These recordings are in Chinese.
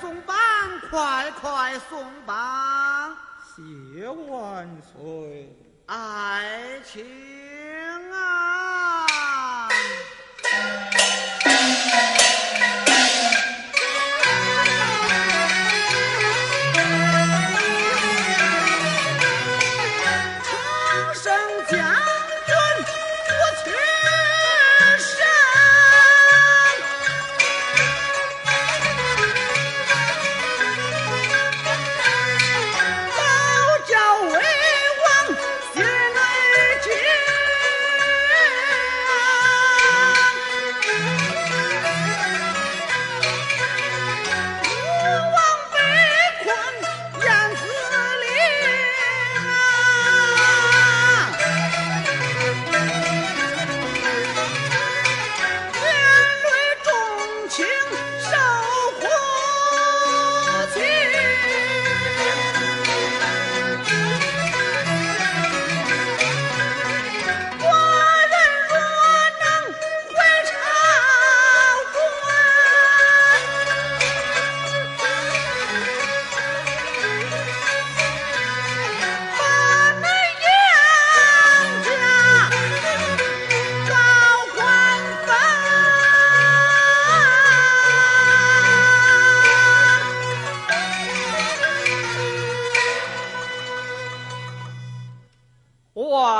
送吧，快快送吧，谢万岁，爱情啊。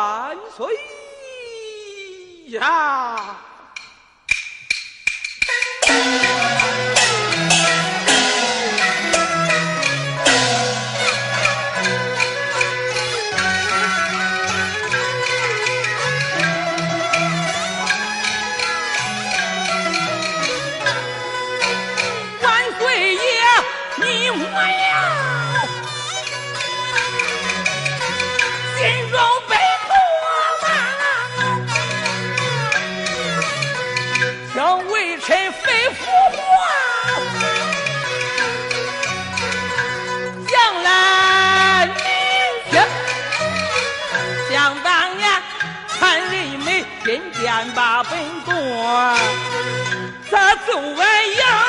万岁呀！先把本多咱走完呀。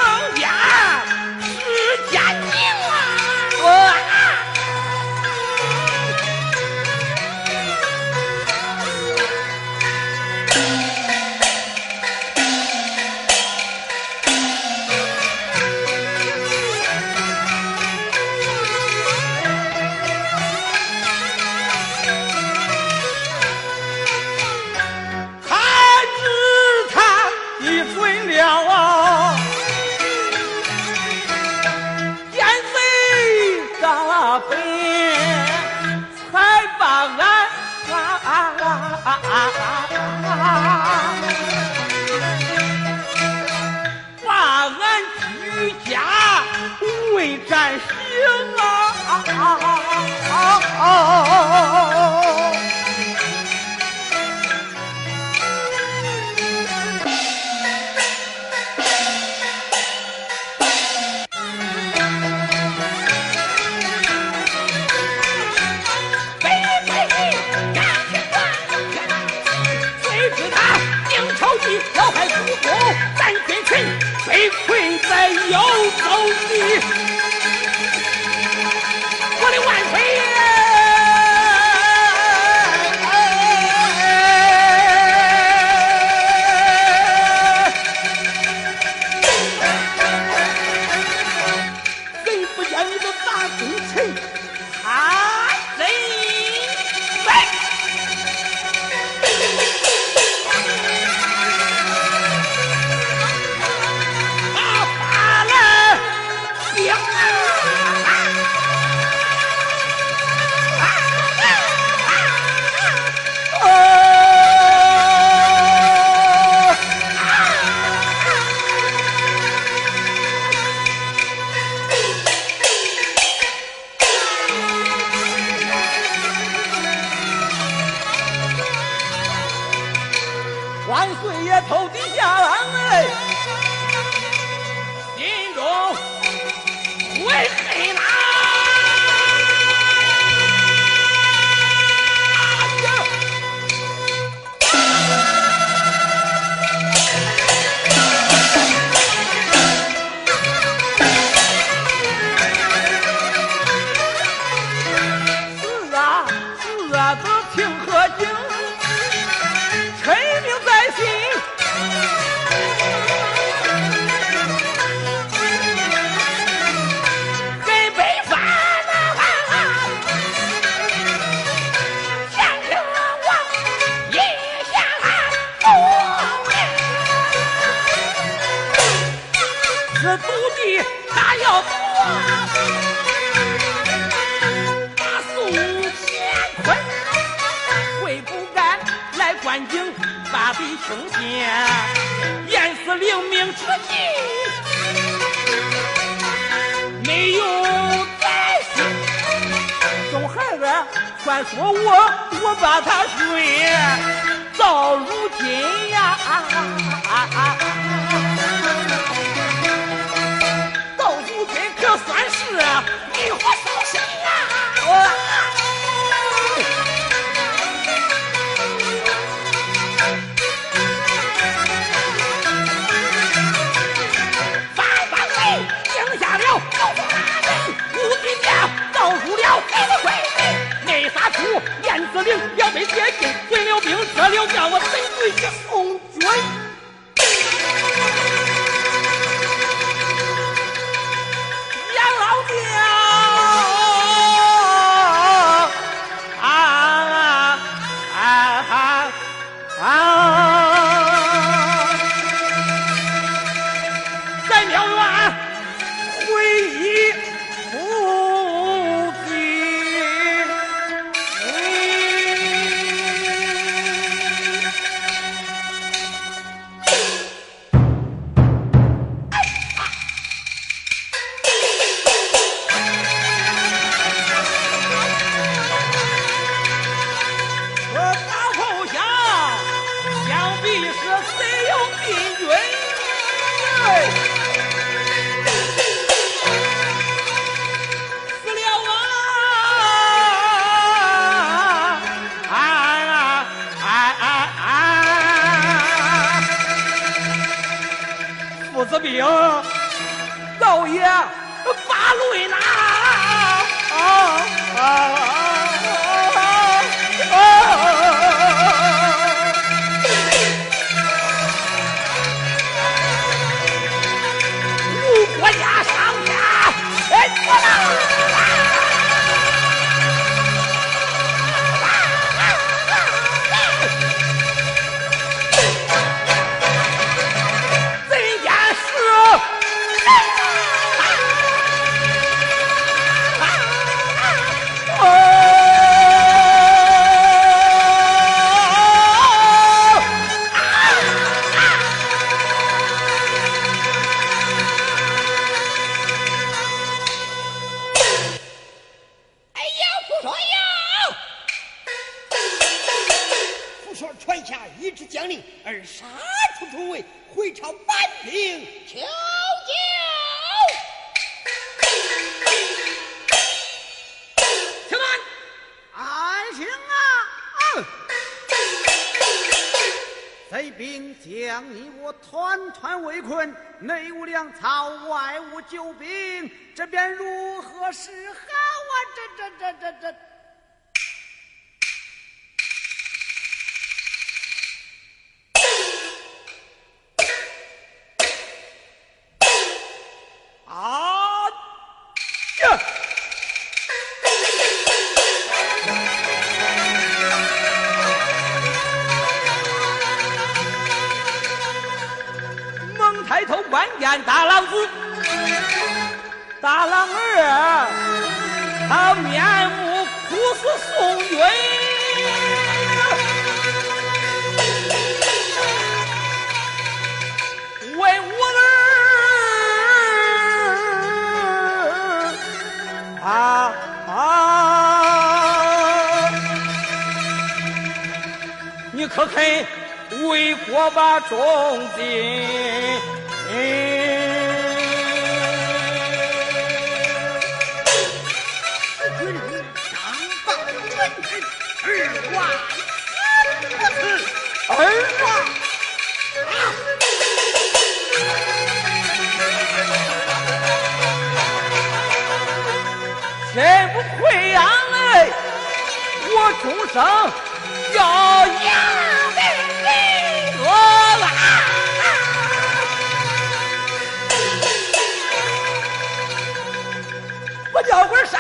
把笔听见，严丝令命出击没有在心。宋孩儿传说我我把他睡，到如今呀。将你我团团围困内无粮草外无救兵这便如何是好啊？这这这这这。把忠心？军令上报文臣二万四，二万。谁不愧呀？哎，我终生。我脚跟啥？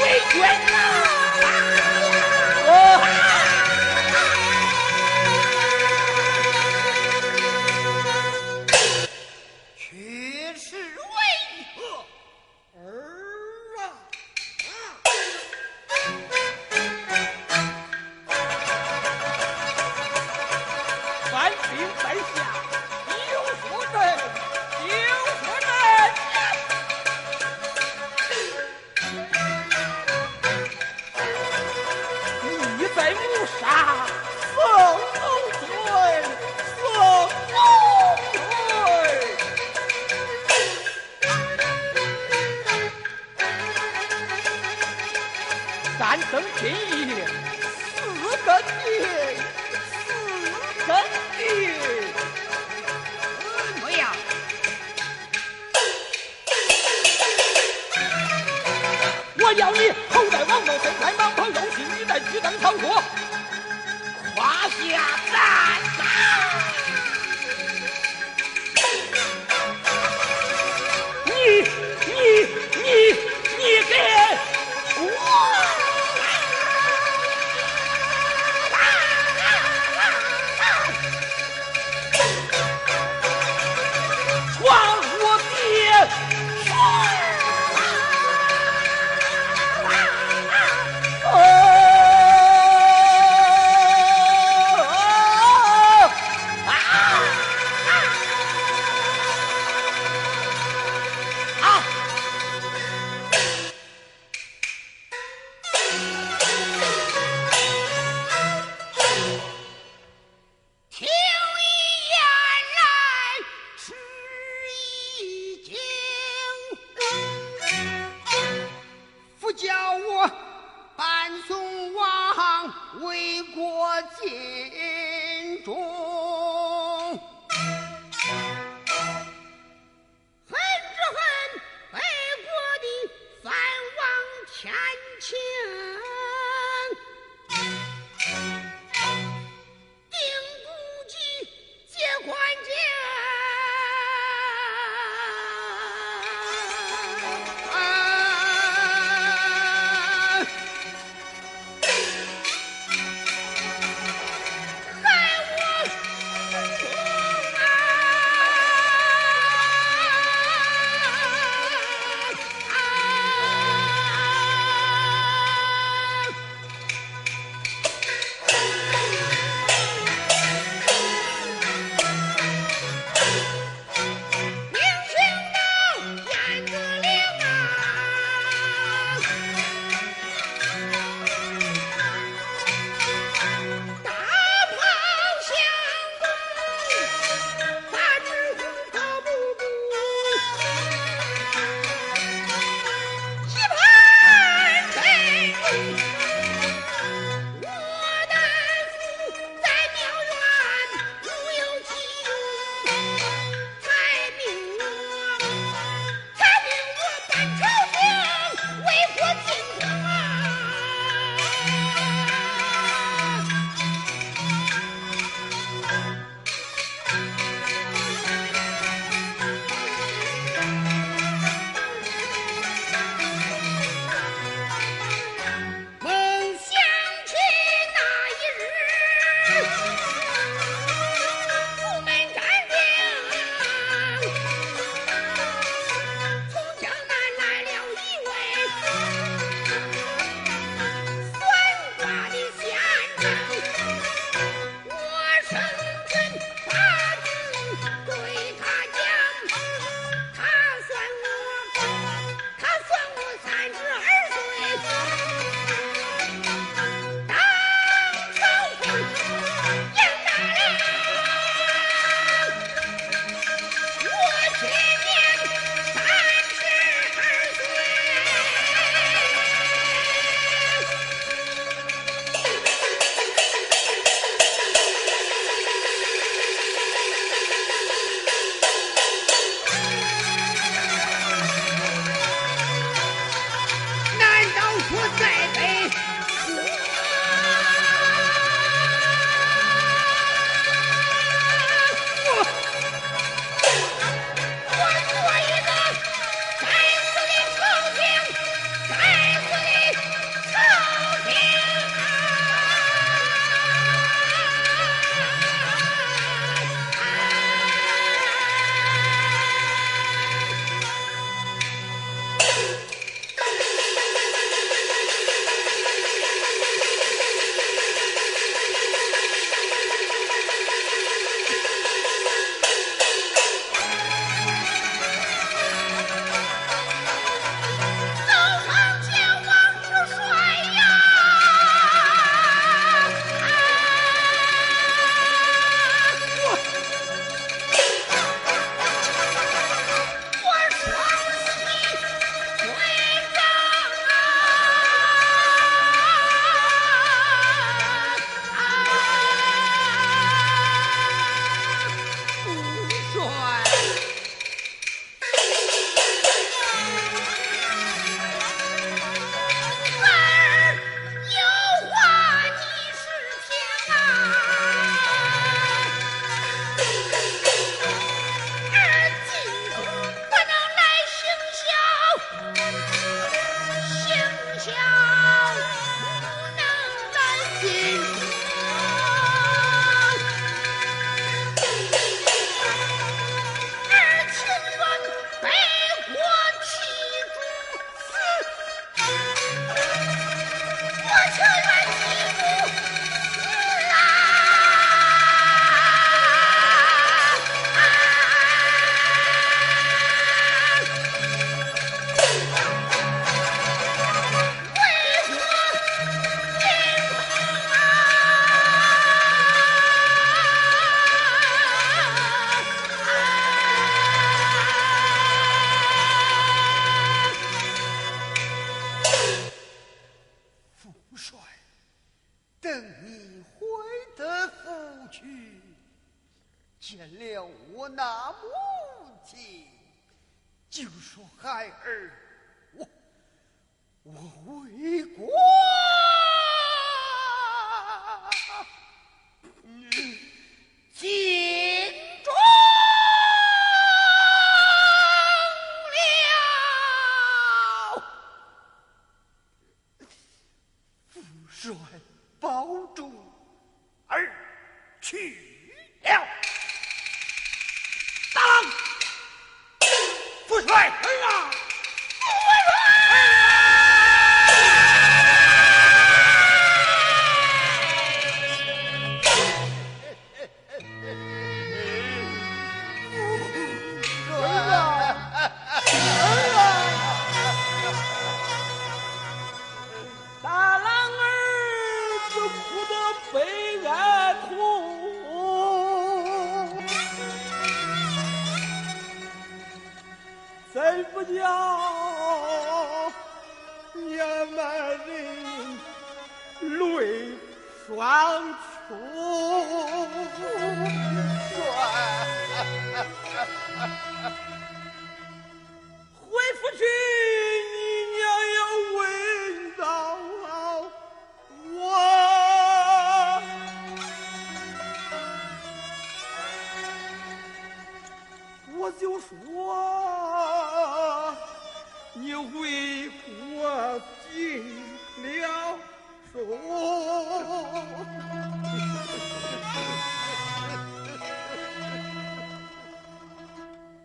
为君呐、Whoa. Whoa. 就说你为国尽了忠。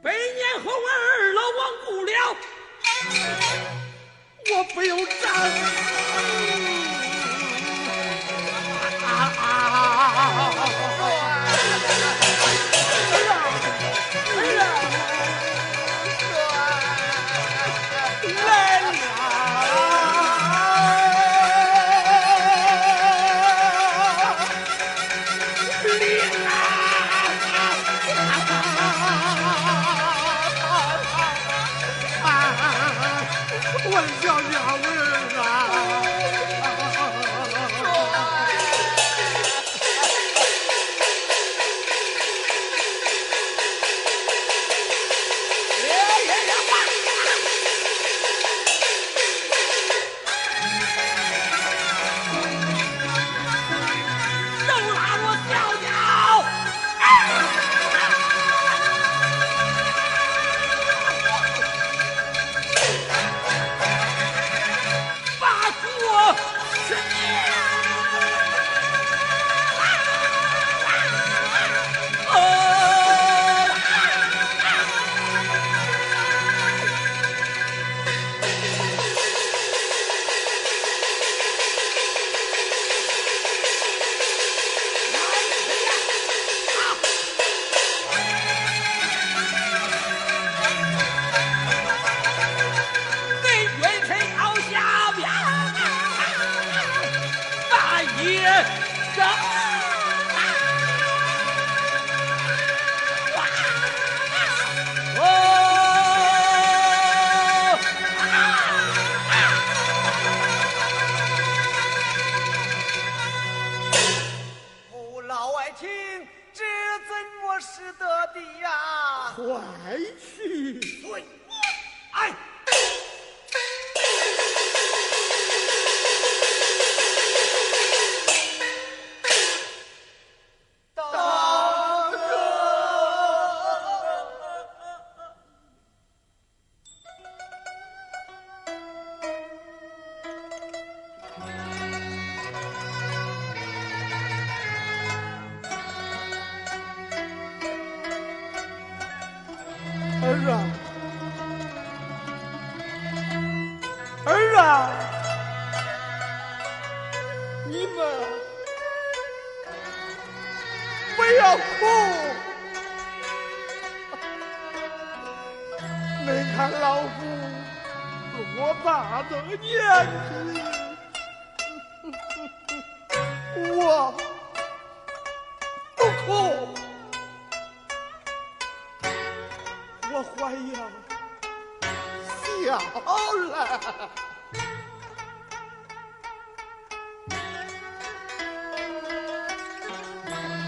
百年后我二老亡故了，我不由战。我的小娘们儿啊！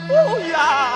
不要！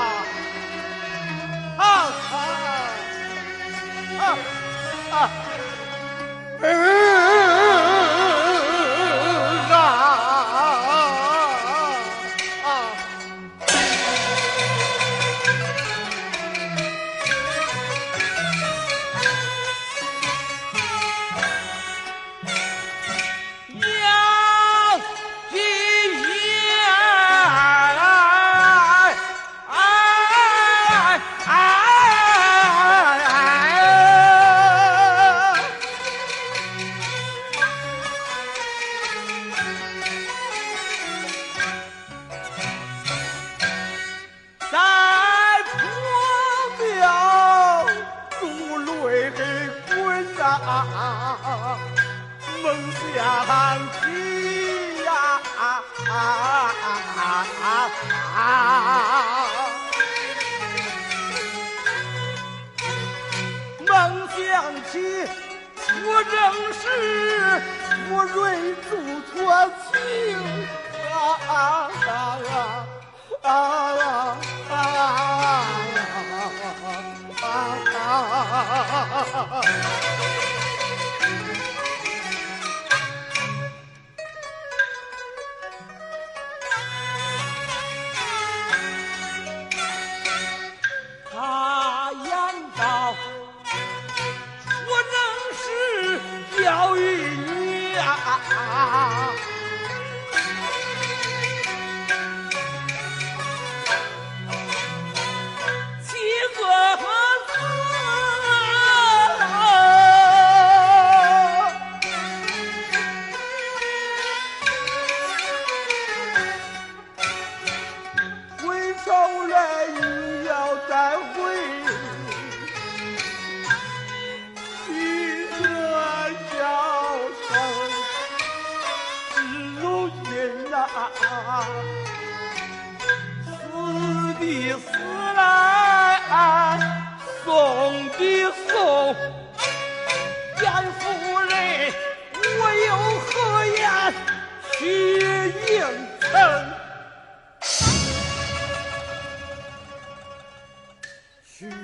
啊啊啊啊！梦乡起呀啊啊啊啊啊！梦乡去，我仍是我瑞珠托情啊啊啊啊啊啊啊啊啊！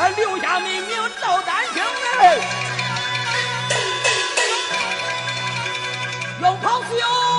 俺留下美名赵丹青哎，永跑秀。